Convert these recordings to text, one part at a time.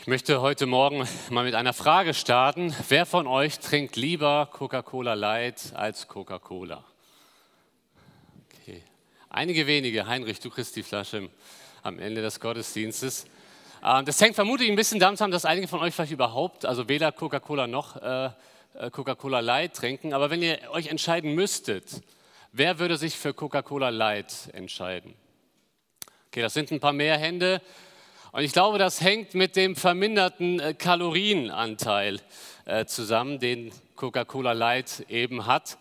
Ich möchte heute Morgen mal mit einer Frage starten. Wer von euch trinkt lieber Coca-Cola Light als Coca-Cola? Okay. Einige wenige. Heinrich, du kriegst die Flasche am Ende des Gottesdienstes. Ähm, das hängt vermutlich ein bisschen damit zusammen, dass einige von euch vielleicht überhaupt, also weder Coca-Cola noch äh, äh, Coca-Cola Light trinken. Aber wenn ihr euch entscheiden müsstet, wer würde sich für Coca-Cola Light entscheiden? Okay, das sind ein paar mehr Hände. Und ich glaube, das hängt mit dem verminderten äh, Kalorienanteil äh, zusammen, den Coca-Cola Light eben hat.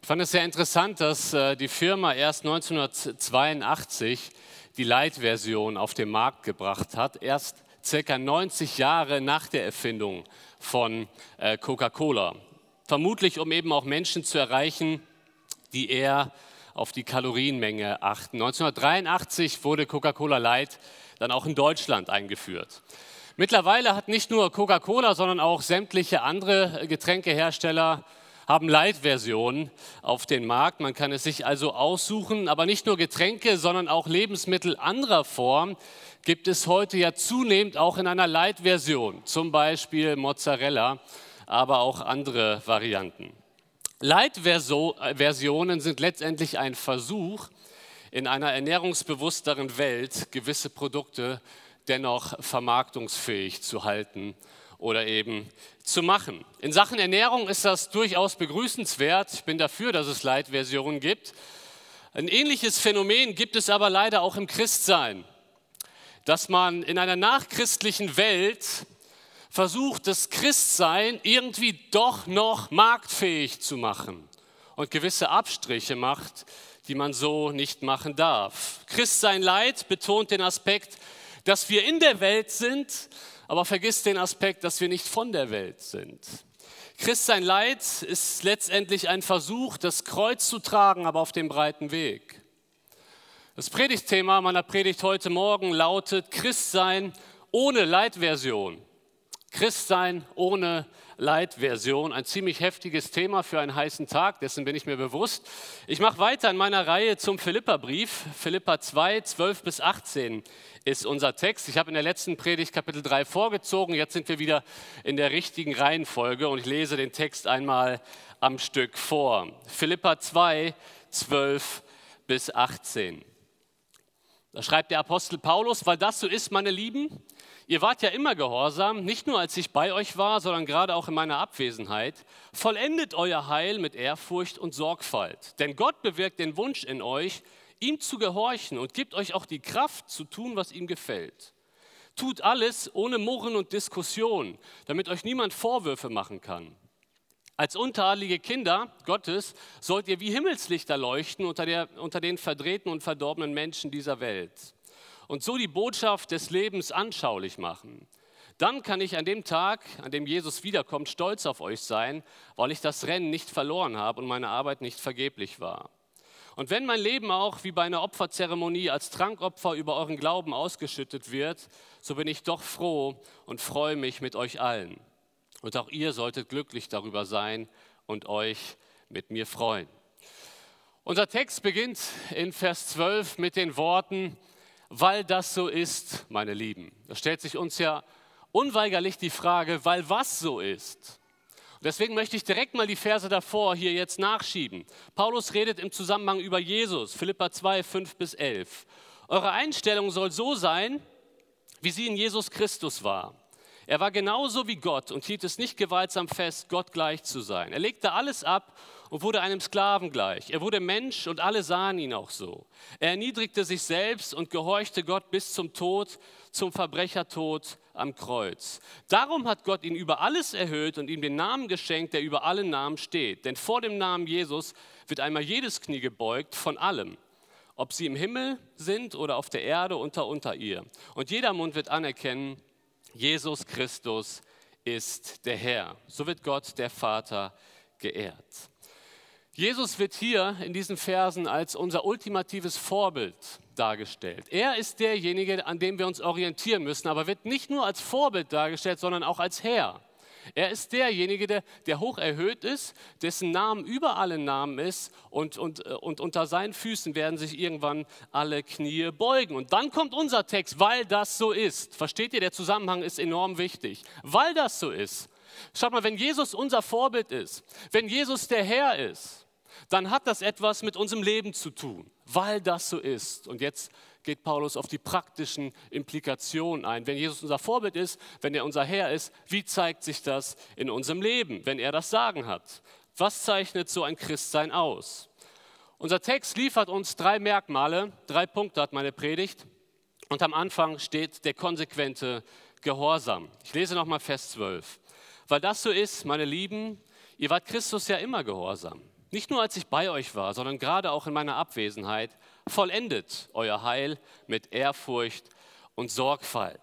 Ich fand es sehr interessant, dass äh, die Firma erst 1982 die Light-Version auf den Markt gebracht hat, erst circa 90 Jahre nach der Erfindung von Coca-Cola. Vermutlich, um eben auch Menschen zu erreichen, die eher auf die Kalorienmenge achten. 1983 wurde Coca-Cola Light dann auch in Deutschland eingeführt. Mittlerweile hat nicht nur Coca-Cola, sondern auch sämtliche andere Getränkehersteller haben Light-Versionen auf den Markt. Man kann es sich also aussuchen, aber nicht nur Getränke, sondern auch Lebensmittel anderer Form gibt es heute ja zunehmend auch in einer Light-Version, zum Beispiel Mozzarella, aber auch andere Varianten. Light-Versionen sind letztendlich ein Versuch, in einer ernährungsbewussteren Welt gewisse Produkte dennoch vermarktungsfähig zu halten oder eben zu machen. In Sachen Ernährung ist das durchaus begrüßenswert. Ich bin dafür, dass es Leitversionen gibt. Ein ähnliches Phänomen gibt es aber leider auch im Christsein, dass man in einer nachchristlichen Welt versucht, das Christsein irgendwie doch noch marktfähig zu machen und gewisse Abstriche macht, die man so nicht machen darf. Christsein Leid betont den Aspekt, dass wir in der Welt sind, aber vergisst den Aspekt, dass wir nicht von der Welt sind. Christsein Leid ist letztendlich ein Versuch, das Kreuz zu tragen, aber auf dem breiten Weg. Das Predigtthema meiner Predigt heute Morgen lautet Christsein ohne Leitversion. Christsein ohne Light-Version. Ein ziemlich heftiges Thema für einen heißen Tag, dessen bin ich mir bewusst. Ich mache weiter in meiner Reihe zum Philippa-Brief. Philippa 2, 12 bis 18 ist unser Text. Ich habe in der letzten Predigt Kapitel 3 vorgezogen. Jetzt sind wir wieder in der richtigen Reihenfolge und ich lese den Text einmal am Stück vor. Philippa 2, 12 bis 18. Da schreibt der Apostel Paulus, weil das so ist, meine Lieben, Ihr wart ja immer gehorsam, nicht nur als ich bei euch war, sondern gerade auch in meiner Abwesenheit. Vollendet euer Heil mit Ehrfurcht und Sorgfalt. Denn Gott bewirkt den Wunsch in euch, ihm zu gehorchen und gibt euch auch die Kraft zu tun, was ihm gefällt. Tut alles ohne Murren und Diskussion, damit euch niemand Vorwürfe machen kann. Als unteradlige Kinder Gottes sollt ihr wie Himmelslichter leuchten unter, der, unter den verdrehten und verdorbenen Menschen dieser Welt und so die Botschaft des Lebens anschaulich machen. Dann kann ich an dem Tag, an dem Jesus wiederkommt, stolz auf euch sein, weil ich das Rennen nicht verloren habe und meine Arbeit nicht vergeblich war. Und wenn mein Leben auch wie bei einer Opferzeremonie als Trankopfer über euren Glauben ausgeschüttet wird, so bin ich doch froh und freue mich mit euch allen. Und auch ihr solltet glücklich darüber sein und euch mit mir freuen. Unser Text beginnt in Vers 12 mit den Worten, weil das so ist, meine Lieben. Da stellt sich uns ja unweigerlich die Frage, weil was so ist. Und deswegen möchte ich direkt mal die Verse davor hier jetzt nachschieben. Paulus redet im Zusammenhang über Jesus, Philippa 2, 5 bis 11. Eure Einstellung soll so sein, wie sie in Jesus Christus war. Er war genauso wie Gott und hielt es nicht gewaltsam fest, Gott gleich zu sein. Er legte alles ab und wurde einem Sklaven gleich. Er wurde Mensch und alle sahen ihn auch so. Er erniedrigte sich selbst und gehorchte Gott bis zum Tod, zum Verbrechertod am Kreuz. Darum hat Gott ihn über alles erhöht und ihm den Namen geschenkt, der über allen Namen steht. Denn vor dem Namen Jesus wird einmal jedes Knie gebeugt von allem ob sie im Himmel sind oder auf der Erde unter unter ihr. Und jeder Mund wird anerkennen, Jesus Christus ist der Herr. So wird Gott, der Vater, geehrt. Jesus wird hier in diesen Versen als unser ultimatives Vorbild dargestellt. Er ist derjenige, an dem wir uns orientieren müssen, aber wird nicht nur als Vorbild dargestellt, sondern auch als Herr. Er ist derjenige, der, der hoch erhöht ist, dessen Namen über allen Namen ist und, und, äh, und unter seinen Füßen werden sich irgendwann alle Knie beugen. Und dann kommt unser Text, weil das so ist. Versteht ihr, der Zusammenhang ist enorm wichtig. Weil das so ist. Schaut mal, wenn Jesus unser Vorbild ist, wenn Jesus der Herr ist, dann hat das etwas mit unserem Leben zu tun, weil das so ist. Und jetzt geht Paulus auf die praktischen Implikationen ein. Wenn Jesus unser Vorbild ist, wenn er unser Herr ist, wie zeigt sich das in unserem Leben, wenn er das Sagen hat? Was zeichnet so ein Christsein aus? Unser Text liefert uns drei Merkmale, drei Punkte hat meine Predigt. Und am Anfang steht der konsequente Gehorsam. Ich lese nochmal Vers 12. Weil das so ist, meine Lieben, ihr wart Christus ja immer gehorsam. Nicht nur als ich bei euch war, sondern gerade auch in meiner Abwesenheit, vollendet euer Heil mit Ehrfurcht und Sorgfalt.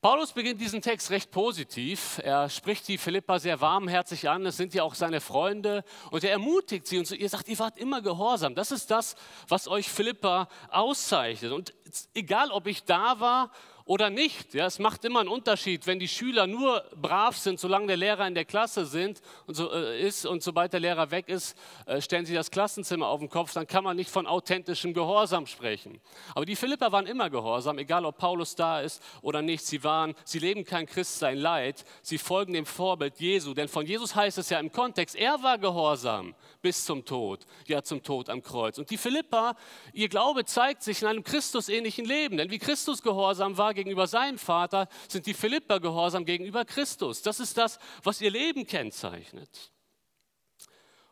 Paulus beginnt diesen Text recht positiv. Er spricht die Philippa sehr warmherzig an. Es sind ja auch seine Freunde. Und er ermutigt sie und ihr sagt, ihr wart immer gehorsam. Das ist das, was euch Philippa auszeichnet. Und egal, ob ich da war oder nicht. Ja, es macht immer einen Unterschied, wenn die Schüler nur brav sind, solange der Lehrer in der Klasse sind und so, äh, ist und sobald der Lehrer weg ist, äh, stellen sie das Klassenzimmer auf den Kopf, dann kann man nicht von authentischem Gehorsam sprechen. Aber die Philipper waren immer gehorsam, egal ob Paulus da ist oder nicht. Sie waren, sie leben kein Christsein Leid, sie folgen dem Vorbild Jesu, denn von Jesus heißt es ja im Kontext, er war gehorsam bis zum Tod, ja zum Tod am Kreuz. Und die Philipper, ihr Glaube zeigt sich in einem Christusähnlichen Leben, denn wie Christus gehorsam war gegenüber seinem Vater, sind die Philipper gehorsam gegenüber Christus. Das ist das, was ihr Leben kennzeichnet.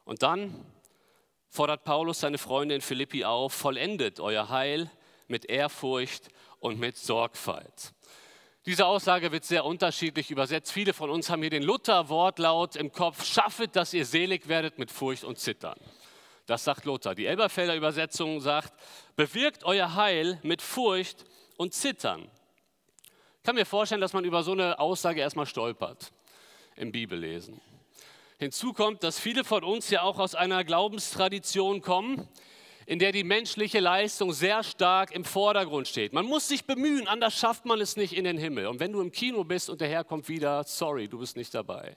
Und dann fordert Paulus seine Freunde in Philippi auf, vollendet euer Heil mit Ehrfurcht und mit Sorgfalt. Diese Aussage wird sehr unterschiedlich übersetzt. Viele von uns haben hier den Luther-Wortlaut im Kopf, schaffet, dass ihr selig werdet mit Furcht und Zittern. Das sagt Luther. Die Elberfelder Übersetzung sagt, bewirkt euer Heil mit Furcht und Zittern kann mir vorstellen, dass man über so eine Aussage erstmal stolpert im Bibellesen. Hinzu kommt, dass viele von uns ja auch aus einer Glaubenstradition kommen, in der die menschliche Leistung sehr stark im Vordergrund steht. Man muss sich bemühen, anders schafft man es nicht in den Himmel. Und wenn du im Kino bist und der Herr kommt wieder, sorry, du bist nicht dabei.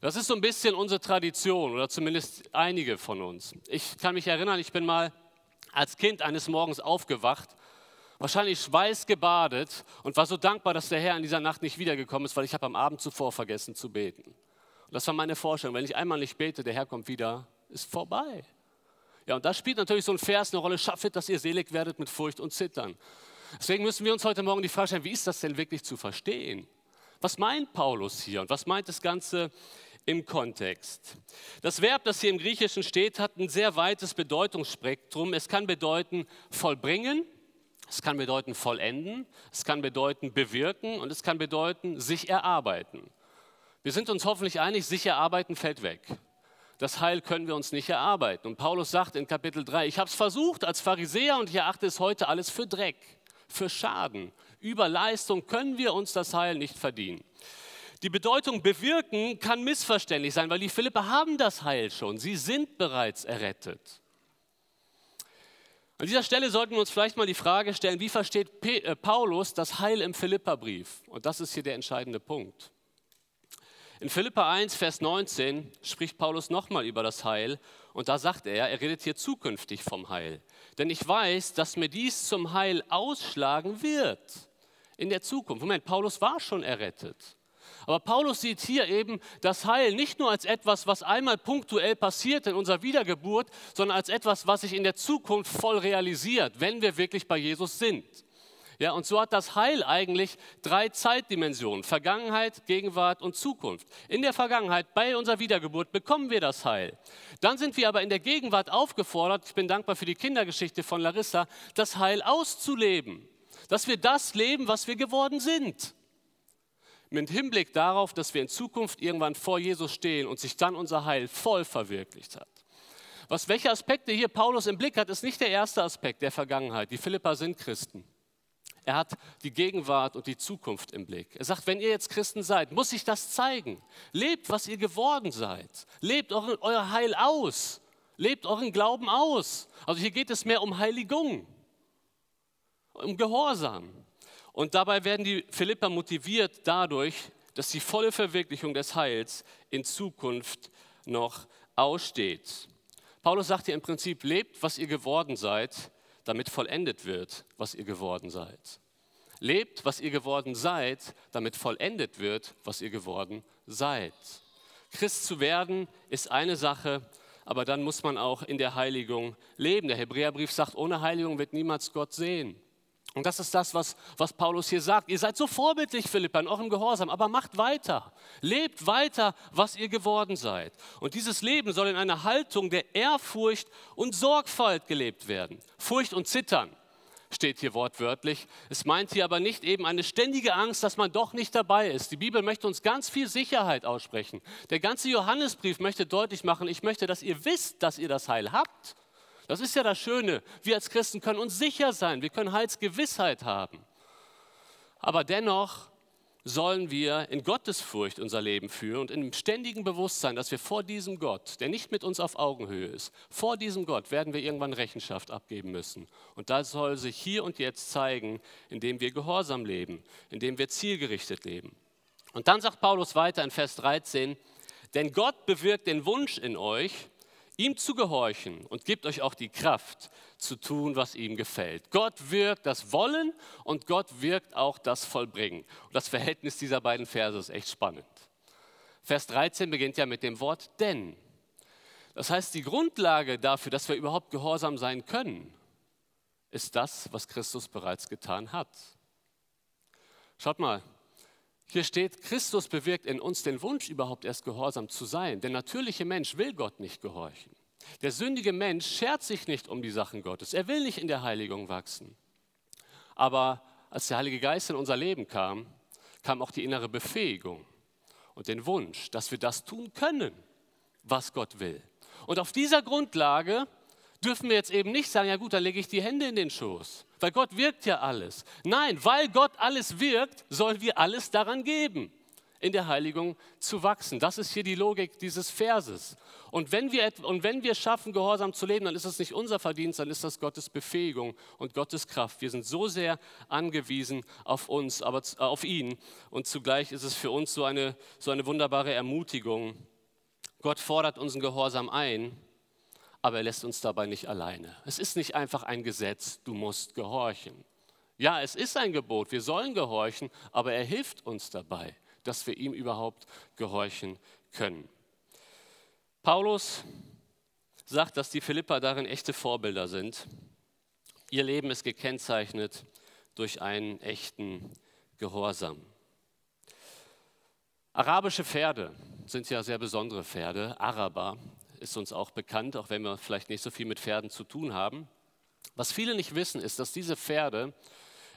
Das ist so ein bisschen unsere Tradition oder zumindest einige von uns. Ich kann mich erinnern, ich bin mal als Kind eines Morgens aufgewacht wahrscheinlich schweißgebadet und war so dankbar, dass der Herr in dieser Nacht nicht wiedergekommen ist, weil ich habe am Abend zuvor vergessen zu beten. Und das war meine Vorstellung. Wenn ich einmal nicht bete, der Herr kommt wieder, ist vorbei. Ja, und da spielt natürlich so ein Vers eine Rolle, schaffet, dass ihr selig werdet mit Furcht und Zittern. Deswegen müssen wir uns heute Morgen die Frage stellen, wie ist das denn wirklich zu verstehen? Was meint Paulus hier und was meint das Ganze im Kontext? Das Verb, das hier im Griechischen steht, hat ein sehr weites Bedeutungsspektrum. Es kann bedeuten vollbringen, es kann bedeuten vollenden, es kann bedeuten bewirken und es kann bedeuten sich erarbeiten. Wir sind uns hoffentlich einig, sich erarbeiten fällt weg. Das Heil können wir uns nicht erarbeiten. Und Paulus sagt in Kapitel 3, ich habe es versucht als Pharisäer und ich erachte es heute alles für Dreck, für Schaden. Über Leistung können wir uns das Heil nicht verdienen. Die Bedeutung bewirken kann missverständlich sein, weil die Philippe haben das Heil schon. Sie sind bereits errettet. An dieser Stelle sollten wir uns vielleicht mal die Frage stellen, wie versteht äh, Paulus das Heil im Philipperbrief? Und das ist hier der entscheidende Punkt. In Philippa 1, Vers 19 spricht Paulus nochmal über das Heil und da sagt er, er redet hier zukünftig vom Heil. Denn ich weiß, dass mir dies zum Heil ausschlagen wird in der Zukunft. Moment, Paulus war schon errettet. Aber Paulus sieht hier eben das Heil nicht nur als etwas, was einmal punktuell passiert in unserer Wiedergeburt, sondern als etwas, was sich in der Zukunft voll realisiert, wenn wir wirklich bei Jesus sind. Ja, und so hat das Heil eigentlich drei Zeitdimensionen, Vergangenheit, Gegenwart und Zukunft. In der Vergangenheit, bei unserer Wiedergeburt, bekommen wir das Heil. Dann sind wir aber in der Gegenwart aufgefordert, ich bin dankbar für die Kindergeschichte von Larissa, das Heil auszuleben. Dass wir das leben, was wir geworden sind mit Hinblick darauf, dass wir in Zukunft irgendwann vor Jesus stehen und sich dann unser Heil voll verwirklicht hat. Was, welche Aspekte hier Paulus im Blick hat, ist nicht der erste Aspekt der Vergangenheit. Die Philippa sind Christen. Er hat die Gegenwart und die Zukunft im Blick. Er sagt, wenn ihr jetzt Christen seid, muss sich das zeigen. Lebt, was ihr geworden seid. Lebt euer Heil aus. Lebt euren Glauben aus. Also hier geht es mehr um Heiligung, um Gehorsam. Und dabei werden die Philipper motiviert dadurch, dass die volle Verwirklichung des Heils in Zukunft noch aussteht. Paulus sagt hier im Prinzip, lebt, was ihr geworden seid, damit vollendet wird, was ihr geworden seid. Lebt, was ihr geworden seid, damit vollendet wird, was ihr geworden seid. Christ zu werden ist eine Sache, aber dann muss man auch in der Heiligung leben. Der Hebräerbrief sagt, ohne Heiligung wird niemals Gott sehen. Und das ist das, was, was Paulus hier sagt. Ihr seid so vorbildlich, Philippa, in eurem Gehorsam, aber macht weiter. Lebt weiter, was ihr geworden seid. Und dieses Leben soll in einer Haltung der Ehrfurcht und Sorgfalt gelebt werden. Furcht und Zittern steht hier wortwörtlich. Es meint hier aber nicht eben eine ständige Angst, dass man doch nicht dabei ist. Die Bibel möchte uns ganz viel Sicherheit aussprechen. Der ganze Johannesbrief möchte deutlich machen, ich möchte, dass ihr wisst, dass ihr das Heil habt das ist ja das Schöne. Wir als Christen können uns sicher sein, wir können Heilsgewissheit haben. Aber dennoch sollen wir in Gottesfurcht unser Leben führen und im ständigen Bewusstsein, dass wir vor diesem Gott, der nicht mit uns auf Augenhöhe ist, vor diesem Gott werden wir irgendwann Rechenschaft abgeben müssen. Und das soll sich hier und jetzt zeigen, indem wir gehorsam leben, indem wir zielgerichtet leben. Und dann sagt Paulus weiter in Vers 13, denn Gott bewirkt den Wunsch in euch, ihm zu gehorchen und gibt euch auch die Kraft zu tun, was ihm gefällt. Gott wirkt das Wollen und Gott wirkt auch das Vollbringen. Und das Verhältnis dieser beiden Verse ist echt spannend. Vers 13 beginnt ja mit dem Wort denn. Das heißt, die Grundlage dafür, dass wir überhaupt gehorsam sein können, ist das, was Christus bereits getan hat. Schaut mal, hier steht, Christus bewirkt in uns den Wunsch, überhaupt erst gehorsam zu sein. Der natürliche Mensch will Gott nicht gehorchen. Der sündige Mensch schert sich nicht um die Sachen Gottes. Er will nicht in der Heiligung wachsen. Aber als der Heilige Geist in unser Leben kam, kam auch die innere Befähigung und den Wunsch, dass wir das tun können, was Gott will. Und auf dieser Grundlage dürfen wir jetzt eben nicht sagen, ja gut, dann lege ich die Hände in den Schoß, weil Gott wirkt ja alles. Nein, weil Gott alles wirkt, sollen wir alles daran geben, in der Heiligung zu wachsen. Das ist hier die Logik dieses Verses. Und wenn wir, und wenn wir schaffen, gehorsam zu leben, dann ist das nicht unser Verdienst, dann ist das Gottes Befähigung und Gottes Kraft. Wir sind so sehr angewiesen auf uns, aber auf ihn. Und zugleich ist es für uns so eine, so eine wunderbare Ermutigung. Gott fordert unseren Gehorsam ein, aber er lässt uns dabei nicht alleine. Es ist nicht einfach ein Gesetz, du musst gehorchen. Ja, es ist ein Gebot, wir sollen gehorchen, aber er hilft uns dabei, dass wir ihm überhaupt gehorchen können. Paulus sagt, dass die Philipper darin echte Vorbilder sind. Ihr Leben ist gekennzeichnet durch einen echten Gehorsam. Arabische Pferde sind ja sehr besondere Pferde, Araber ist uns auch bekannt, auch wenn wir vielleicht nicht so viel mit Pferden zu tun haben. Was viele nicht wissen, ist, dass diese Pferde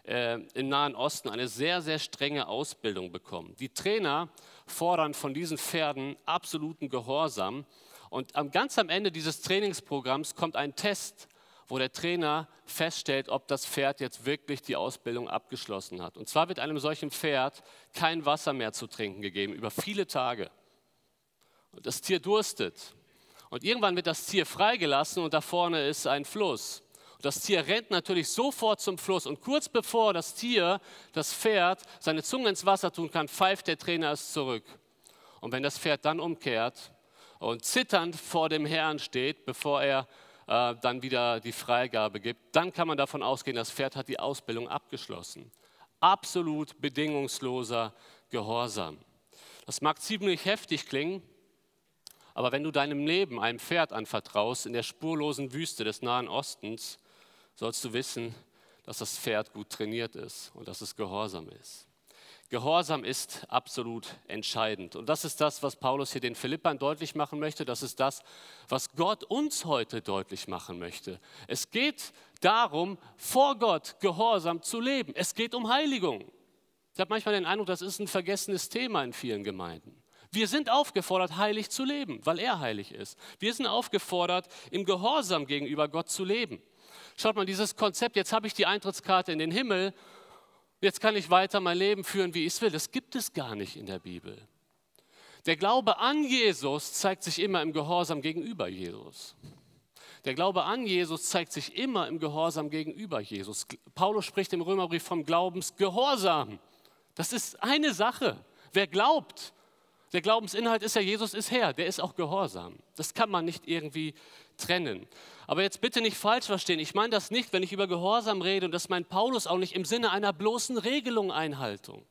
äh, im Nahen Osten eine sehr, sehr strenge Ausbildung bekommen. Die Trainer fordern von diesen Pferden absoluten Gehorsam. Und ganz am Ende dieses Trainingsprogramms kommt ein Test, wo der Trainer feststellt, ob das Pferd jetzt wirklich die Ausbildung abgeschlossen hat. Und zwar wird einem solchen Pferd kein Wasser mehr zu trinken gegeben über viele Tage. Das Tier durstet. Und irgendwann wird das Tier freigelassen und da vorne ist ein Fluss. Und das Tier rennt natürlich sofort zum Fluss. Und kurz bevor das Tier, das Pferd, seine Zunge ins Wasser tun kann, pfeift der Trainer es zurück. Und wenn das Pferd dann umkehrt und zitternd vor dem Herrn steht, bevor er äh, dann wieder die Freigabe gibt, dann kann man davon ausgehen, das Pferd hat die Ausbildung abgeschlossen. Absolut bedingungsloser Gehorsam. Das mag ziemlich heftig klingen, aber wenn du deinem Leben einem Pferd anvertraust in der spurlosen Wüste des Nahen Ostens, sollst du wissen, dass das Pferd gut trainiert ist und dass es gehorsam ist. Gehorsam ist absolut entscheidend. Und das ist das, was Paulus hier den Philippern deutlich machen möchte. Das ist das, was Gott uns heute deutlich machen möchte. Es geht darum, vor Gott gehorsam zu leben. Es geht um Heiligung. Ich habe manchmal den Eindruck, das ist ein vergessenes Thema in vielen Gemeinden. Wir sind aufgefordert, heilig zu leben, weil er heilig ist. Wir sind aufgefordert, im Gehorsam gegenüber Gott zu leben. Schaut mal, dieses Konzept, jetzt habe ich die Eintrittskarte in den Himmel, jetzt kann ich weiter mein Leben führen, wie ich es will, das gibt es gar nicht in der Bibel. Der Glaube an Jesus zeigt sich immer im Gehorsam gegenüber Jesus. Der Glaube an Jesus zeigt sich immer im Gehorsam gegenüber Jesus. Paulus spricht im Römerbrief vom Glaubensgehorsam. Das ist eine Sache. Wer glaubt, der Glaubensinhalt ist ja, Jesus ist Herr, der ist auch gehorsam. Das kann man nicht irgendwie trennen. Aber jetzt bitte nicht falsch verstehen. Ich meine das nicht, wenn ich über Gehorsam rede, und das meint Paulus auch nicht im Sinne einer bloßen Regelung Einhaltung,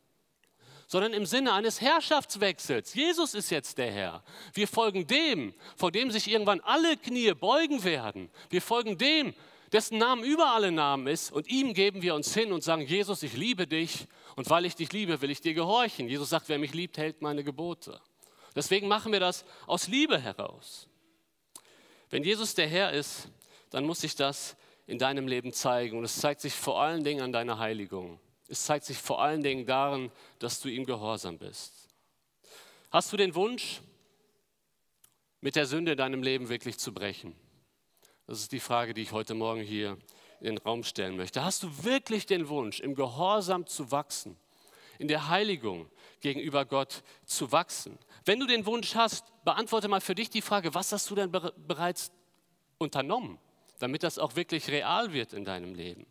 sondern im Sinne eines Herrschaftswechsels. Jesus ist jetzt der Herr. Wir folgen dem, vor dem sich irgendwann alle Knie beugen werden. Wir folgen dem, dessen Namen über alle Namen ist, und ihm geben wir uns hin und sagen, Jesus, ich liebe dich, und weil ich dich liebe, will ich dir gehorchen. Jesus sagt, wer mich liebt, hält meine Gebote. Deswegen machen wir das aus Liebe heraus. Wenn Jesus der Herr ist, dann muss sich das in deinem Leben zeigen. Und es zeigt sich vor allen Dingen an deiner Heiligung. Es zeigt sich vor allen Dingen darin, dass du ihm gehorsam bist. Hast du den Wunsch, mit der Sünde in deinem Leben wirklich zu brechen? Das ist die Frage, die ich heute Morgen hier in den Raum stellen möchte. Hast du wirklich den Wunsch, im Gehorsam zu wachsen, in der Heiligung gegenüber Gott zu wachsen? Wenn du den Wunsch hast, beantworte mal für dich die Frage, was hast du denn bereits unternommen, damit das auch wirklich real wird in deinem Leben?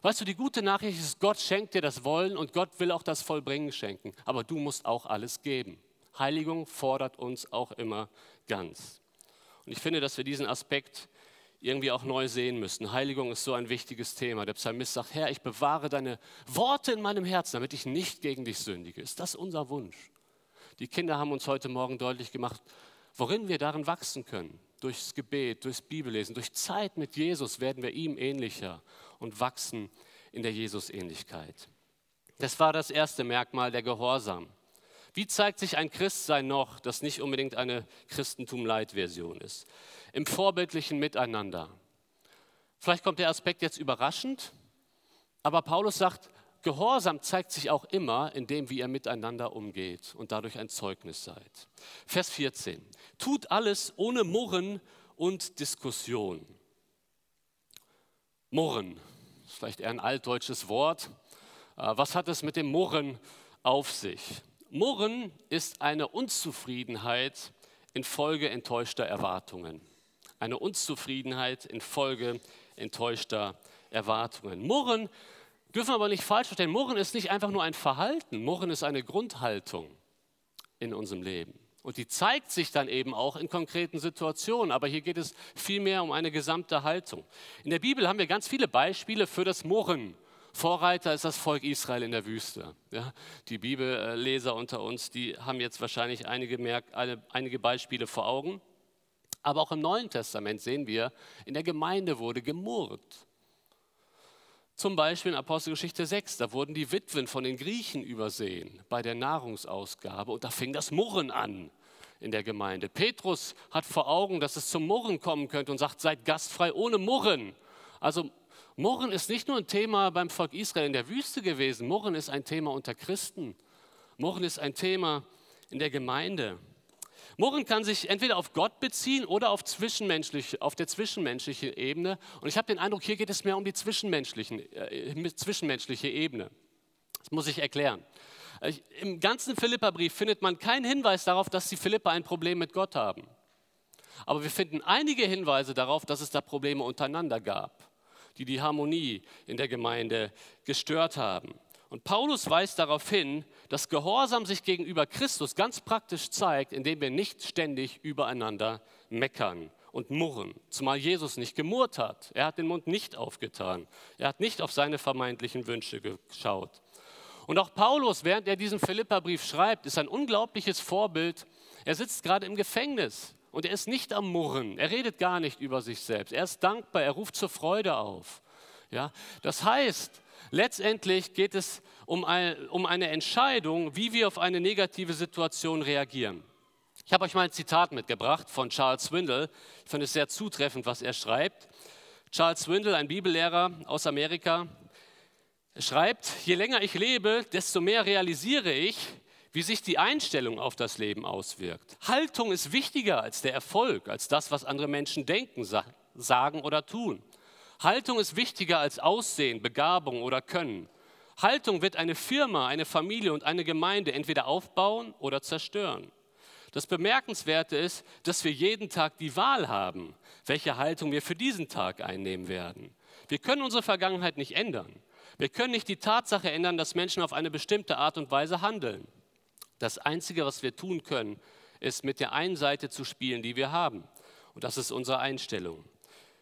Weißt du, die gute Nachricht ist, Gott schenkt dir das Wollen und Gott will auch das Vollbringen schenken. Aber du musst auch alles geben. Heiligung fordert uns auch immer ganz. Und ich finde, dass wir diesen Aspekt irgendwie auch neu sehen müssen. Heiligung ist so ein wichtiges Thema. Der Psalmist sagt, Herr, ich bewahre deine Worte in meinem Herzen, damit ich nicht gegen dich sündige. Ist das unser Wunsch? Die Kinder haben uns heute Morgen deutlich gemacht, worin wir darin wachsen können. Durchs Gebet, durchs Bibellesen, durch Zeit mit Jesus werden wir ihm ähnlicher und wachsen in der Jesusähnlichkeit. Das war das erste Merkmal der Gehorsam. Wie zeigt sich ein Christsein noch, das nicht unbedingt eine Christentum-Light-Version ist? Im vorbildlichen Miteinander. Vielleicht kommt der Aspekt jetzt überraschend, aber Paulus sagt, Gehorsam zeigt sich auch immer in dem, wie ihr miteinander umgeht und dadurch ein Zeugnis seid. Vers 14. Tut alles ohne Murren und Diskussion. Murren, vielleicht eher ein altdeutsches Wort. Äh, was hat es mit dem Murren auf sich? Murren ist eine Unzufriedenheit infolge enttäuschter Erwartungen. Eine Unzufriedenheit infolge enttäuschter Erwartungen. Murren dürfen aber nicht falsch verstehen. Murren ist nicht einfach nur ein Verhalten. Murren ist eine Grundhaltung in unserem Leben. Und die zeigt sich dann eben auch in konkreten Situationen. Aber hier geht es vielmehr um eine gesamte Haltung. In der Bibel haben wir ganz viele Beispiele für das Murren. Vorreiter ist das Volk Israel in der Wüste. Ja, die Bibelleser unter uns, die haben jetzt wahrscheinlich einige, Merk einige Beispiele vor Augen. Aber auch im Neuen Testament sehen wir, in der Gemeinde wurde gemurrt. Zum Beispiel in Apostelgeschichte 6, da wurden die Witwen von den Griechen übersehen bei der Nahrungsausgabe und da fing das Murren an in der Gemeinde. Petrus hat vor Augen, dass es zum Murren kommen könnte und sagt, seid gastfrei ohne Murren. Also Murren ist nicht nur ein Thema beim Volk Israel in der Wüste gewesen, Murren ist ein Thema unter Christen. Murren ist ein Thema in der Gemeinde. Murren kann sich entweder auf Gott beziehen oder auf, zwischenmenschlich, auf der zwischenmenschlichen Ebene. Und ich habe den Eindruck, hier geht es mehr um die zwischenmenschlichen, äh, zwischenmenschliche Ebene. Das muss ich erklären. Im ganzen Philipperbrief findet man keinen Hinweis darauf, dass die Philipper ein Problem mit Gott haben. Aber wir finden einige Hinweise darauf, dass es da Probleme untereinander gab die die Harmonie in der Gemeinde gestört haben. Und Paulus weist darauf hin, dass Gehorsam sich gegenüber Christus ganz praktisch zeigt, indem wir nicht ständig übereinander meckern und murren. Zumal Jesus nicht gemurrt hat. Er hat den Mund nicht aufgetan. Er hat nicht auf seine vermeintlichen Wünsche geschaut. Und auch Paulus, während er diesen Philipperbrief schreibt, ist ein unglaubliches Vorbild. Er sitzt gerade im Gefängnis. Und er ist nicht am Murren, er redet gar nicht über sich selbst, er ist dankbar, er ruft zur Freude auf. Ja? Das heißt, letztendlich geht es um eine, um eine Entscheidung, wie wir auf eine negative Situation reagieren. Ich habe euch mal ein Zitat mitgebracht von Charles Swindle. Ich finde es sehr zutreffend, was er schreibt. Charles Swindle, ein Bibellehrer aus Amerika, schreibt, je länger ich lebe, desto mehr realisiere ich, wie sich die Einstellung auf das Leben auswirkt. Haltung ist wichtiger als der Erfolg, als das, was andere Menschen denken, sagen oder tun. Haltung ist wichtiger als Aussehen, Begabung oder Können. Haltung wird eine Firma, eine Familie und eine Gemeinde entweder aufbauen oder zerstören. Das Bemerkenswerte ist, dass wir jeden Tag die Wahl haben, welche Haltung wir für diesen Tag einnehmen werden. Wir können unsere Vergangenheit nicht ändern. Wir können nicht die Tatsache ändern, dass Menschen auf eine bestimmte Art und Weise handeln. Das Einzige, was wir tun können, ist mit der einen Seite zu spielen, die wir haben. Und das ist unsere Einstellung.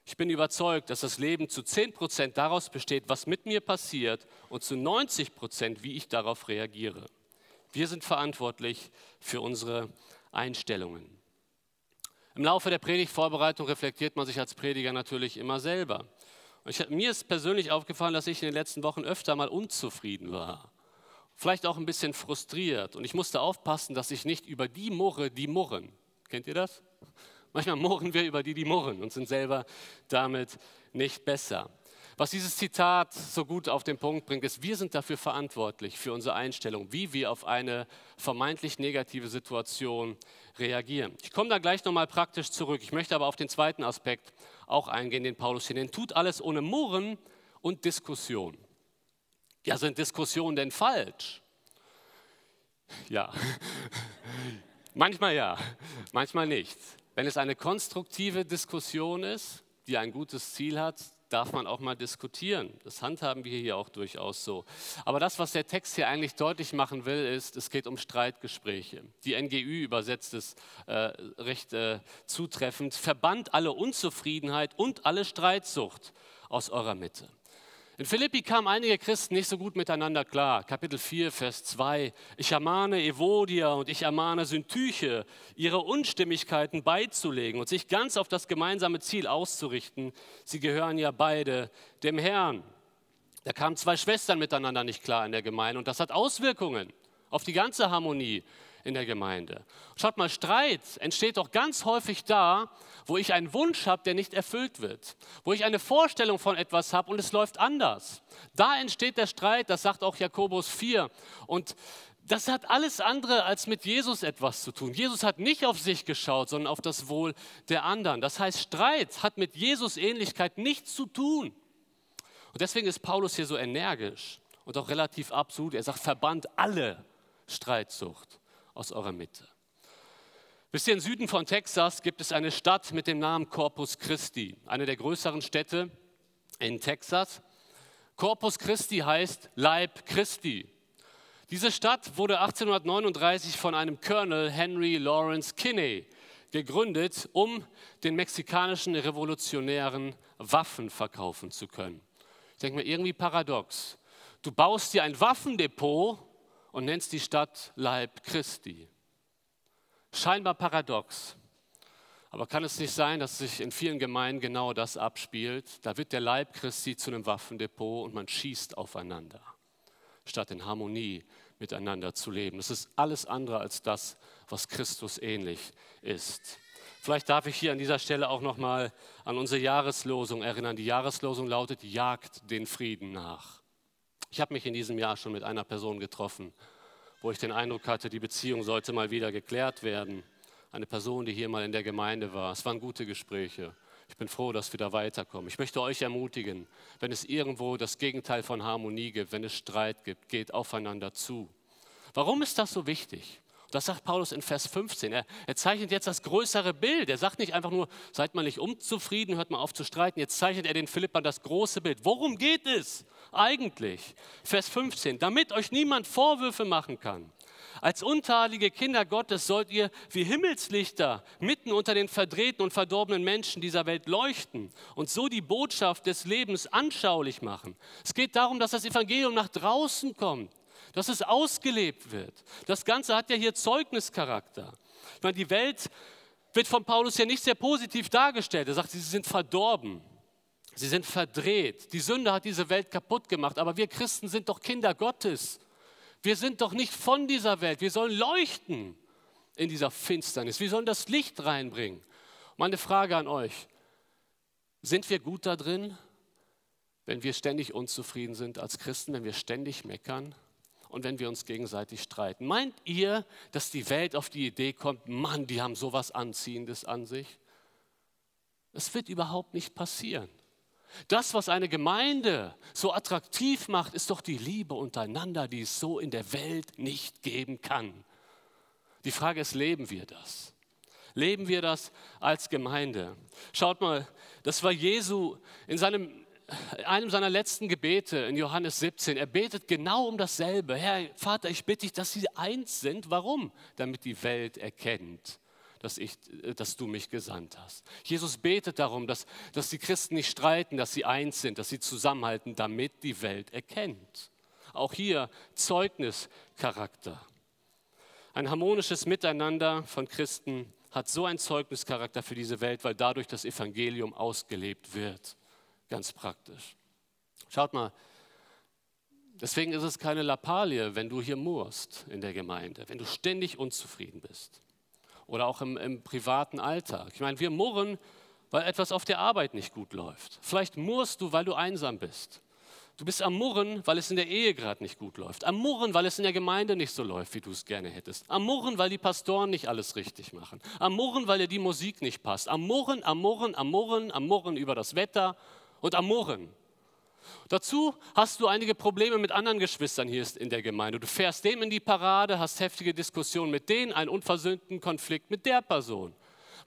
Ich bin überzeugt, dass das Leben zu 10 Prozent daraus besteht, was mit mir passiert und zu 90 Prozent, wie ich darauf reagiere. Wir sind verantwortlich für unsere Einstellungen. Im Laufe der Predigtvorbereitung reflektiert man sich als Prediger natürlich immer selber. Ich, mir ist persönlich aufgefallen, dass ich in den letzten Wochen öfter mal unzufrieden war. Vielleicht auch ein bisschen frustriert. Und ich musste aufpassen, dass ich nicht über die murre, die murren. Kennt ihr das? Manchmal murren wir über die, die murren und sind selber damit nicht besser. Was dieses Zitat so gut auf den Punkt bringt, ist, wir sind dafür verantwortlich, für unsere Einstellung, wie wir auf eine vermeintlich negative Situation reagieren. Ich komme da gleich nochmal praktisch zurück. Ich möchte aber auf den zweiten Aspekt auch eingehen, den Paulus hier nennt. Tut alles ohne Murren und Diskussion. Ja, sind Diskussionen denn falsch? Ja, manchmal ja, manchmal nicht. Wenn es eine konstruktive Diskussion ist, die ein gutes Ziel hat, darf man auch mal diskutieren. Das handhaben wir hier auch durchaus so. Aber das, was der Text hier eigentlich deutlich machen will, ist, es geht um Streitgespräche. Die NGÜ übersetzt es äh, recht äh, zutreffend. Verbannt alle Unzufriedenheit und alle Streitsucht aus eurer Mitte. In Philippi kamen einige Christen nicht so gut miteinander klar. Kapitel 4, Vers 2. Ich ermahne Evodia und ich ermahne Syntyche, ihre Unstimmigkeiten beizulegen und sich ganz auf das gemeinsame Ziel auszurichten. Sie gehören ja beide dem Herrn. Da kamen zwei Schwestern miteinander nicht klar in der Gemeinde und das hat Auswirkungen auf die ganze Harmonie in der Gemeinde. Schaut mal, Streit entsteht doch ganz häufig da, wo ich einen Wunsch habe, der nicht erfüllt wird, wo ich eine Vorstellung von etwas habe und es läuft anders. Da entsteht der Streit, das sagt auch Jakobus 4. Und das hat alles andere als mit Jesus etwas zu tun. Jesus hat nicht auf sich geschaut, sondern auf das Wohl der anderen. Das heißt, Streit hat mit Jesus Ähnlichkeit nichts zu tun. Und deswegen ist Paulus hier so energisch und auch relativ absolut. Er sagt, verbannt alle Streitsucht aus eurer Mitte. Wisst ihr, im Süden von Texas gibt es eine Stadt mit dem Namen Corpus Christi, eine der größeren Städte in Texas. Corpus Christi heißt Leib Christi. Diese Stadt wurde 1839 von einem Colonel Henry Lawrence Kinney gegründet, um den mexikanischen Revolutionären Waffen verkaufen zu können. Ich denke mir, irgendwie paradox. Du baust dir ein Waffendepot und nennst die Stadt Leib Christi. Scheinbar paradox. Aber kann es nicht sein, dass sich in vielen Gemeinden genau das abspielt? Da wird der Leib Christi zu einem Waffendepot und man schießt aufeinander, statt in Harmonie miteinander zu leben. Das ist alles andere als das, was Christus ähnlich ist. Vielleicht darf ich hier an dieser Stelle auch noch mal an unsere Jahreslosung erinnern. Die Jahreslosung lautet: Jagt den Frieden nach. Ich habe mich in diesem Jahr schon mit einer Person getroffen, wo ich den Eindruck hatte, die Beziehung sollte mal wieder geklärt werden. Eine Person, die hier mal in der Gemeinde war. Es waren gute Gespräche. Ich bin froh, dass wir da weiterkommen. Ich möchte euch ermutigen, wenn es irgendwo das Gegenteil von Harmonie gibt, wenn es Streit gibt, geht aufeinander zu. Warum ist das so wichtig? Das sagt Paulus in Vers 15. Er, er, zeichnet jetzt das größere Bild. Er sagt nicht einfach nur, seid mal nicht unzufrieden, hört mal auf zu streiten. Jetzt zeichnet er den Philippern das große Bild. Worum geht es eigentlich? Vers 15. Damit euch niemand Vorwürfe machen kann. Als untadelige Kinder Gottes sollt ihr wie Himmelslichter mitten unter den verdrehten und verdorbenen Menschen dieser Welt leuchten und so die Botschaft des Lebens anschaulich machen. Es geht darum, dass das Evangelium nach draußen kommt dass es ausgelebt wird. Das Ganze hat ja hier Zeugnischarakter. Ich meine, die Welt wird von Paulus ja nicht sehr positiv dargestellt. Er sagt, sie sind verdorben. Sie sind verdreht. Die Sünde hat diese Welt kaputt gemacht. Aber wir Christen sind doch Kinder Gottes. Wir sind doch nicht von dieser Welt. Wir sollen leuchten in dieser Finsternis. Wir sollen das Licht reinbringen. Meine Frage an euch. Sind wir gut da drin, wenn wir ständig unzufrieden sind als Christen, wenn wir ständig meckern? Und wenn wir uns gegenseitig streiten. Meint ihr, dass die Welt auf die Idee kommt, Mann, die haben sowas Anziehendes an sich? Es wird überhaupt nicht passieren. Das, was eine Gemeinde so attraktiv macht, ist doch die Liebe untereinander, die es so in der Welt nicht geben kann. Die Frage ist, leben wir das? Leben wir das als Gemeinde? Schaut mal, das war Jesu in seinem einem seiner letzten Gebete in Johannes 17, er betet genau um dasselbe. Herr Vater, ich bitte dich, dass sie eins sind. Warum? Damit die Welt erkennt, dass, ich, dass du mich gesandt hast. Jesus betet darum, dass, dass die Christen nicht streiten, dass sie eins sind, dass sie zusammenhalten, damit die Welt erkennt. Auch hier Zeugnischarakter. Ein harmonisches Miteinander von Christen hat so einen Zeugnischarakter für diese Welt, weil dadurch das Evangelium ausgelebt wird. Ganz praktisch. Schaut mal, deswegen ist es keine Lappalie, wenn du hier murrst in der Gemeinde, wenn du ständig unzufrieden bist. Oder auch im, im privaten Alltag. Ich meine, wir murren, weil etwas auf der Arbeit nicht gut läuft. Vielleicht murrst du, weil du einsam bist. Du bist am Murren, weil es in der Ehe gerade nicht gut läuft. Am Murren, weil es in der Gemeinde nicht so läuft, wie du es gerne hättest. Am Murren, weil die Pastoren nicht alles richtig machen. Am Murren, weil dir die Musik nicht passt. Am Murren, am Murren, am Murren, am Murren über das Wetter und am Murren. Dazu hast du einige Probleme mit anderen Geschwistern hier in der Gemeinde. Du fährst dem in die Parade, hast heftige Diskussionen mit denen, einen unversöhnten Konflikt mit der Person.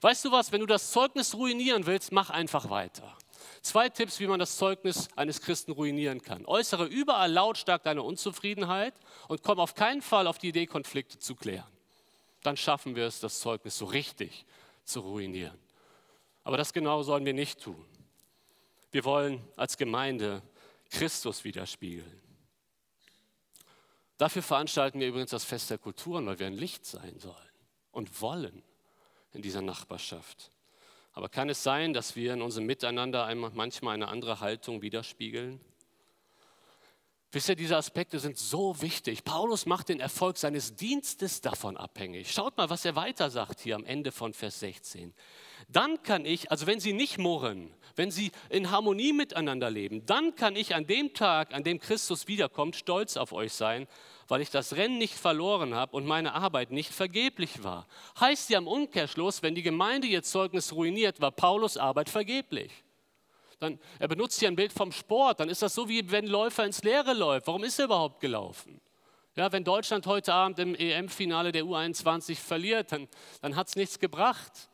Weißt du was, wenn du das Zeugnis ruinieren willst, mach einfach weiter. Zwei Tipps, wie man das Zeugnis eines Christen ruinieren kann. Äußere überall lautstark deine Unzufriedenheit und komm auf keinen Fall auf die Idee, Konflikte zu klären. Dann schaffen wir es, das Zeugnis so richtig zu ruinieren. Aber das genau sollen wir nicht tun. Wir wollen als Gemeinde Christus widerspiegeln. Dafür veranstalten wir übrigens das Fest der Kulturen, weil wir ein Licht sein sollen und wollen in dieser Nachbarschaft. Aber kann es sein, dass wir in unserem Miteinander manchmal eine andere Haltung widerspiegeln? Wisst ihr, diese Aspekte sind so wichtig. Paulus macht den Erfolg seines Dienstes davon abhängig. Schaut mal, was er weiter sagt hier am Ende von Vers 16. Dann kann ich, also wenn sie nicht murren, wenn sie in Harmonie miteinander leben, dann kann ich an dem Tag, an dem Christus wiederkommt, stolz auf euch sein, weil ich das Rennen nicht verloren habe und meine Arbeit nicht vergeblich war. Heißt ja im Umkehrschluss, wenn die Gemeinde ihr Zeugnis ruiniert, war Paulus Arbeit vergeblich. Dann, er benutzt hier ein Bild vom Sport, dann ist das so, wie wenn ein Läufer ins Leere läuft. Warum ist er überhaupt gelaufen? Ja, wenn Deutschland heute Abend im EM-Finale der U21 verliert, dann, dann hat es nichts gebracht.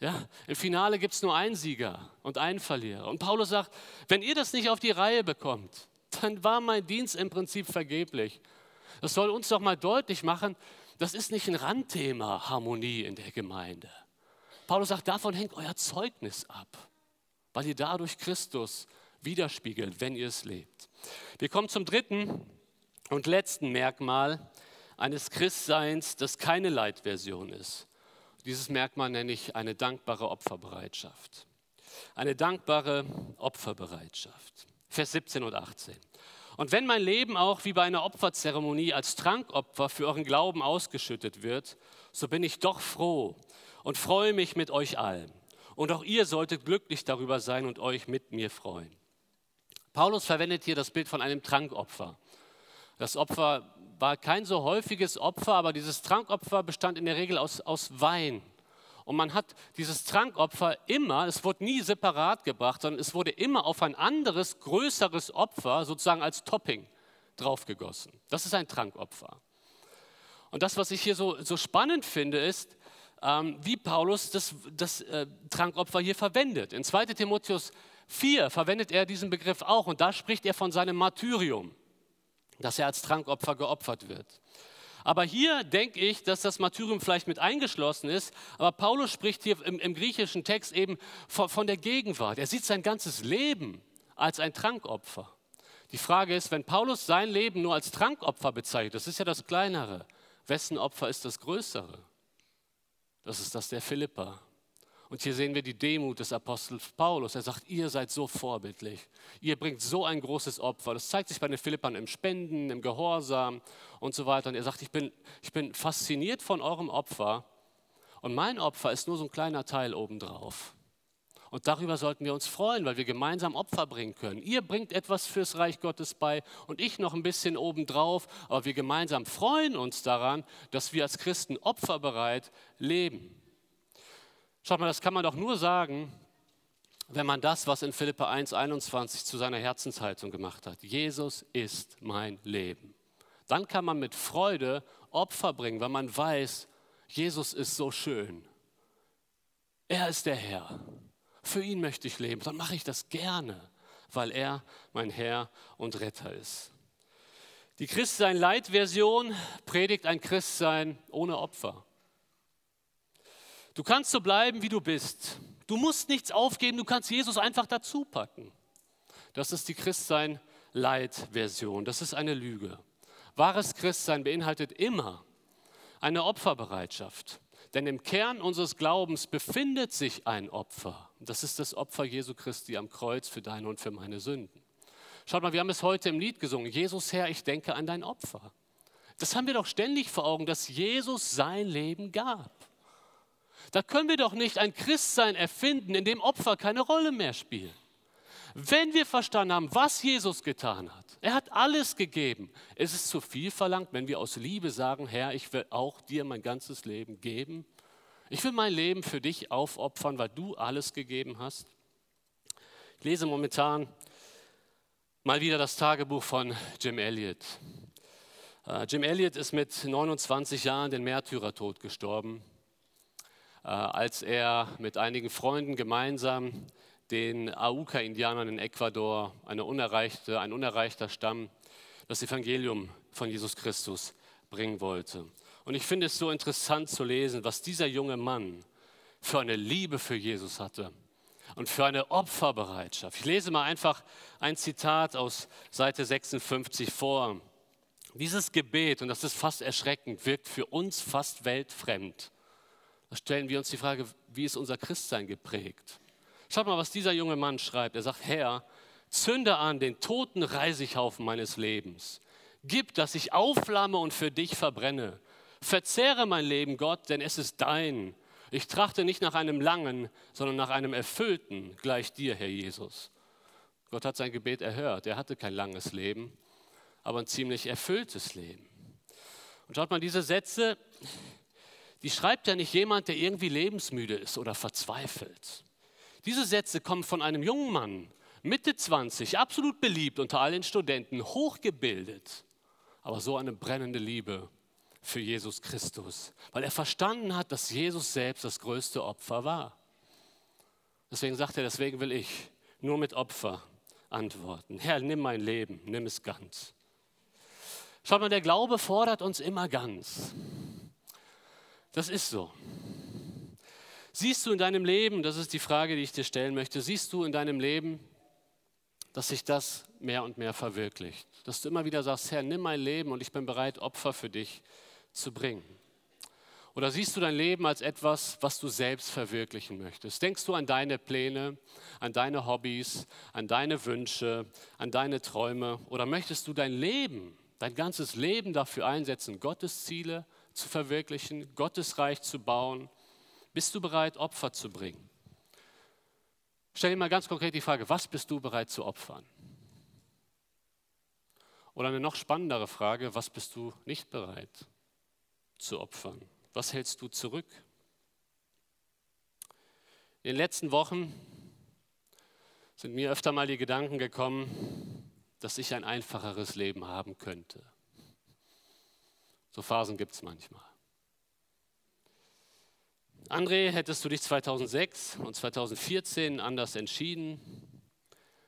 Ja, Im Finale gibt es nur einen Sieger und einen Verlierer. Und Paulus sagt, wenn ihr das nicht auf die Reihe bekommt, dann war mein Dienst im Prinzip vergeblich. Das soll uns doch mal deutlich machen, das ist nicht ein Randthema, Harmonie in der Gemeinde. Paulus sagt, davon hängt euer Zeugnis ab, weil ihr dadurch Christus widerspiegelt, wenn ihr es lebt. Wir kommen zum dritten und letzten Merkmal eines Christseins, das keine Leitversion ist. Dieses Merkmal nenne ich eine dankbare Opferbereitschaft. Eine dankbare Opferbereitschaft. Vers 17 und 18. Und wenn mein Leben auch wie bei einer Opferzeremonie als Trankopfer für euren Glauben ausgeschüttet wird, so bin ich doch froh und freue mich mit euch allen. Und auch ihr solltet glücklich darüber sein und euch mit mir freuen. Paulus verwendet hier das Bild von einem Trankopfer. Das Opfer war kein so häufiges Opfer, aber dieses Trankopfer bestand in der Regel aus, aus Wein. Und man hat dieses Trankopfer immer, es wurde nie separat gebracht, sondern es wurde immer auf ein anderes, größeres Opfer, sozusagen als Topping, draufgegossen. Das ist ein Trankopfer. Und das, was ich hier so, so spannend finde, ist, ähm, wie Paulus das, das äh, Trankopfer hier verwendet. In 2 Timotheus 4 verwendet er diesen Begriff auch und da spricht er von seinem Martyrium, dass er als Trankopfer geopfert wird. Aber hier denke ich, dass das Martyrium vielleicht mit eingeschlossen ist. Aber Paulus spricht hier im, im griechischen Text eben von, von der Gegenwart. Er sieht sein ganzes Leben als ein Trankopfer. Die Frage ist, wenn Paulus sein Leben nur als Trankopfer bezeichnet, das ist ja das kleinere, wessen Opfer ist das größere? Das ist das der Philippa. Und hier sehen wir die Demut des Apostels Paulus. Er sagt, ihr seid so vorbildlich. Ihr bringt so ein großes Opfer. Das zeigt sich bei den Philippern im Spenden, im Gehorsam und so weiter. Und er sagt, ich bin, ich bin fasziniert von eurem Opfer. Und mein Opfer ist nur so ein kleiner Teil obendrauf. Und darüber sollten wir uns freuen, weil wir gemeinsam Opfer bringen können. Ihr bringt etwas fürs Reich Gottes bei und ich noch ein bisschen obendrauf. Aber wir gemeinsam freuen uns daran, dass wir als Christen opferbereit leben. Schaut mal, das kann man doch nur sagen, wenn man das, was in Philippa 1,21 zu seiner Herzenshaltung gemacht hat. Jesus ist mein Leben. Dann kann man mit Freude Opfer bringen, weil man weiß, Jesus ist so schön. Er ist der Herr. Für ihn möchte ich leben. Dann mache ich das gerne. weil er mein Herr und Retter ist. Die Christsein-Light-Version predigt ein Christsein ohne Opfer. Du kannst so bleiben, wie du bist. Du musst nichts aufgeben, du kannst Jesus einfach dazu packen. Das ist die Christsein-Light-Version. Das ist eine Lüge. Wahres Christsein beinhaltet immer eine Opferbereitschaft. Denn im Kern unseres Glaubens befindet sich ein Opfer. Das ist das Opfer Jesu Christi am Kreuz für deine und für meine Sünden. Schaut mal, wir haben es heute im Lied gesungen. Jesus Herr, ich denke an dein Opfer. Das haben wir doch ständig vor Augen, dass Jesus sein Leben gab. Da können wir doch nicht ein Christsein erfinden, in dem Opfer keine Rolle mehr spielen. Wenn wir verstanden haben, was Jesus getan hat, er hat alles gegeben. Ist es zu viel verlangt, wenn wir aus Liebe sagen, Herr, ich will auch dir mein ganzes Leben geben? Ich will mein Leben für dich aufopfern, weil du alles gegeben hast. Ich lese momentan Mal wieder das Tagebuch von Jim Elliot. Äh, Jim Elliot ist mit 29 Jahren den Märtyrertod gestorben, als er mit einigen Freunden gemeinsam den Auca-Indianern in Ecuador, eine unerreichte, ein unerreichter Stamm, das Evangelium von Jesus Christus bringen wollte. Und ich finde es so interessant zu lesen, was dieser junge Mann für eine Liebe für Jesus hatte und für eine Opferbereitschaft. Ich lese mal einfach ein Zitat aus Seite 56 vor. Dieses Gebet, und das ist fast erschreckend, wirkt für uns fast weltfremd. Da stellen wir uns die Frage, wie ist unser Christsein geprägt? Schaut mal, was dieser junge Mann schreibt. Er sagt, Herr, zünde an den toten Reisighaufen meines Lebens. Gib, dass ich aufflamme und für dich verbrenne. Verzehre mein Leben, Gott, denn es ist dein. Ich trachte nicht nach einem langen, sondern nach einem erfüllten, gleich dir, Herr Jesus. Gott hat sein Gebet erhört. Er hatte kein langes Leben, aber ein ziemlich erfülltes Leben. Und schaut mal, diese Sätze, die schreibt ja nicht jemand, der irgendwie lebensmüde ist oder verzweifelt. Diese Sätze kommen von einem jungen Mann, Mitte 20, absolut beliebt unter allen Studenten, hochgebildet, aber so eine brennende Liebe für Jesus Christus, weil er verstanden hat, dass Jesus selbst das größte Opfer war. Deswegen sagt er, deswegen will ich nur mit Opfer antworten. Herr, nimm mein Leben, nimm es ganz. Schaut mal, der Glaube fordert uns immer ganz. Das ist so. Siehst du in deinem Leben, das ist die Frage, die ich dir stellen möchte, siehst du in deinem Leben, dass sich das mehr und mehr verwirklicht? Dass du immer wieder sagst, Herr, nimm mein Leben und ich bin bereit, Opfer für dich zu bringen? Oder siehst du dein Leben als etwas, was du selbst verwirklichen möchtest? Denkst du an deine Pläne, an deine Hobbys, an deine Wünsche, an deine Träume? Oder möchtest du dein Leben, dein ganzes Leben dafür einsetzen, Gottes Ziele zu verwirklichen, Gottes Reich zu bauen? Bist du bereit, Opfer zu bringen? Stell dir mal ganz konkret die Frage, was bist du bereit zu opfern? Oder eine noch spannendere Frage, was bist du nicht bereit zu opfern? Was hältst du zurück? In den letzten Wochen sind mir öfter mal die Gedanken gekommen, dass ich ein einfacheres Leben haben könnte. So Phasen gibt es manchmal. André, hättest du dich 2006 und 2014 anders entschieden,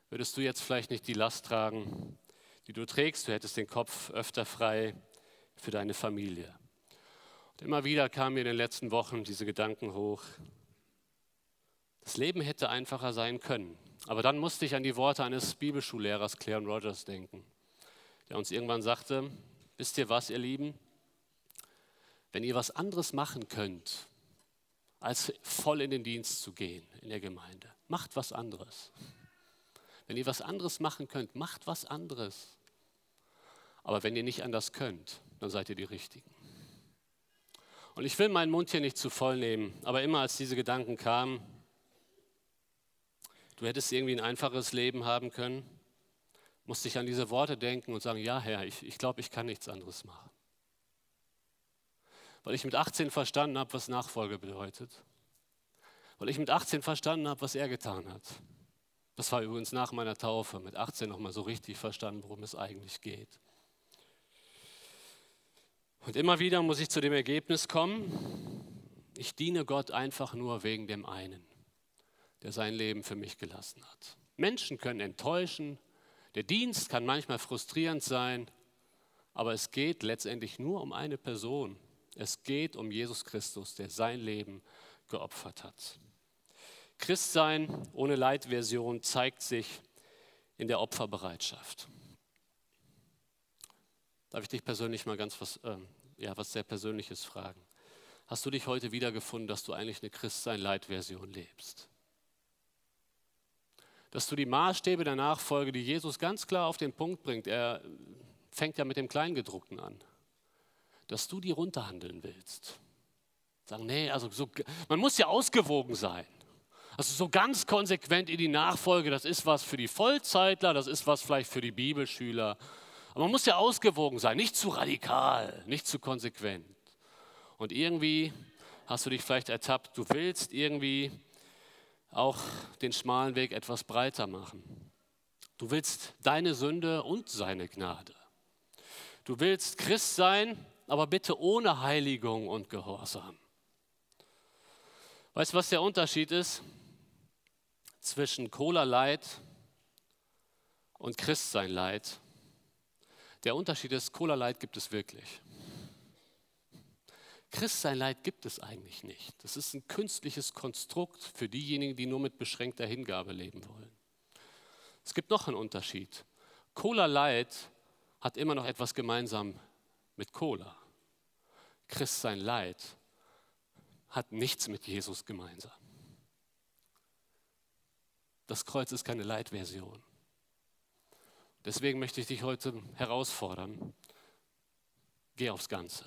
würdest du jetzt vielleicht nicht die Last tragen, die du trägst. Du hättest den Kopf öfter frei für deine Familie. Immer wieder kamen mir in den letzten Wochen diese Gedanken hoch. Das Leben hätte einfacher sein können. Aber dann musste ich an die Worte eines Bibelschullehrers, Claren Rogers, denken, der uns irgendwann sagte, wisst ihr was, ihr Lieben? Wenn ihr was anderes machen könnt, als voll in den Dienst zu gehen in der Gemeinde, macht was anderes. Wenn ihr was anderes machen könnt, macht was anderes. Aber wenn ihr nicht anders könnt, dann seid ihr die Richtigen. Und ich will meinen Mund hier nicht zu voll nehmen, aber immer als diese Gedanken kamen, du hättest irgendwie ein einfaches Leben haben können, musste ich an diese Worte denken und sagen, ja Herr, ich, ich glaube, ich kann nichts anderes machen. Weil ich mit 18 verstanden habe, was Nachfolge bedeutet. Weil ich mit 18 verstanden habe, was er getan hat. Das war übrigens nach meiner Taufe, mit 18 nochmal so richtig verstanden, worum es eigentlich geht. Und immer wieder muss ich zu dem Ergebnis kommen, ich diene Gott einfach nur wegen dem einen, der sein Leben für mich gelassen hat. Menschen können enttäuschen, der Dienst kann manchmal frustrierend sein, aber es geht letztendlich nur um eine Person. Es geht um Jesus Christus, der sein Leben geopfert hat. Christsein ohne Leitversion zeigt sich in der Opferbereitschaft. Darf ich dich persönlich mal ganz was, äh, ja, was sehr Persönliches fragen? Hast du dich heute wiedergefunden, dass du eigentlich eine Christsein-Leitversion lebst? Dass du die Maßstäbe der Nachfolge, die Jesus ganz klar auf den Punkt bringt, er fängt ja mit dem Kleingedruckten an, dass du die runterhandeln willst. Sagen, nee, also so, man muss ja ausgewogen sein. Also so ganz konsequent in die Nachfolge, das ist was für die Vollzeitler, das ist was vielleicht für die Bibelschüler. Aber man muss ja ausgewogen sein, nicht zu radikal, nicht zu konsequent. Und irgendwie hast du dich vielleicht ertappt, du willst irgendwie auch den schmalen Weg etwas breiter machen. Du willst deine Sünde und seine Gnade. Du willst Christ sein, aber bitte ohne Heiligung und Gehorsam. Weißt du, was der Unterschied ist zwischen Cola Leid und Christsein Leid? Der Unterschied ist, Cola Leid gibt es wirklich. Christsein Leid gibt es eigentlich nicht. Das ist ein künstliches Konstrukt für diejenigen, die nur mit beschränkter Hingabe leben wollen. Es gibt noch einen Unterschied. Cola Leid hat immer noch etwas gemeinsam mit Cola. Christ sein Leid hat nichts mit Jesus gemeinsam. Das Kreuz ist keine Leitversion. Deswegen möchte ich dich heute herausfordern. Geh aufs Ganze.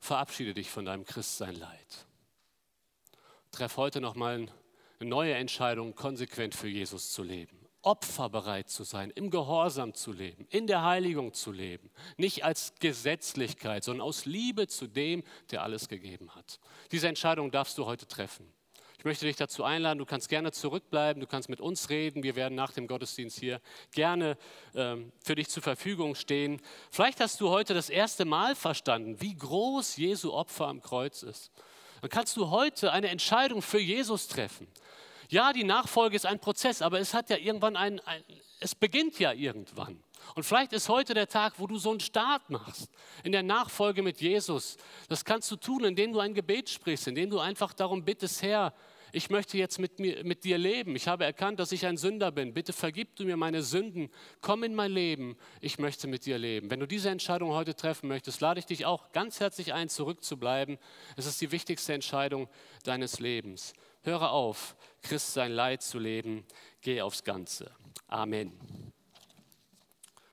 Verabschiede dich von deinem Christsein Leid. Treff heute nochmal eine neue Entscheidung, konsequent für Jesus zu leben opferbereit zu sein, im Gehorsam zu leben, in der Heiligung zu leben. Nicht als Gesetzlichkeit, sondern aus Liebe zu dem, der alles gegeben hat. Diese Entscheidung darfst du heute treffen. Ich möchte dich dazu einladen, du kannst gerne zurückbleiben, du kannst mit uns reden. Wir werden nach dem Gottesdienst hier gerne ähm, für dich zur Verfügung stehen. Vielleicht hast du heute das erste Mal verstanden, wie groß Jesu Opfer am Kreuz ist. Dann kannst du heute eine Entscheidung für Jesus treffen. Ja, die Nachfolge ist ein Prozess, aber es hat ja irgendwann ein, ein, es beginnt ja irgendwann. Und vielleicht ist heute der Tag, wo du so einen Start machst in der Nachfolge mit Jesus. Das kannst du tun, indem du ein Gebet sprichst, indem du einfach darum bittest, Herr, ich möchte jetzt mit, mir, mit dir leben. Ich habe erkannt, dass ich ein Sünder bin. Bitte vergib du mir meine Sünden. Komm in mein Leben. Ich möchte mit dir leben. Wenn du diese Entscheidung heute treffen möchtest, lade ich dich auch ganz herzlich ein, zurückzubleiben. Es ist die wichtigste Entscheidung deines Lebens. Höre auf, Christ sein Leid zu leben. Geh aufs Ganze. Amen.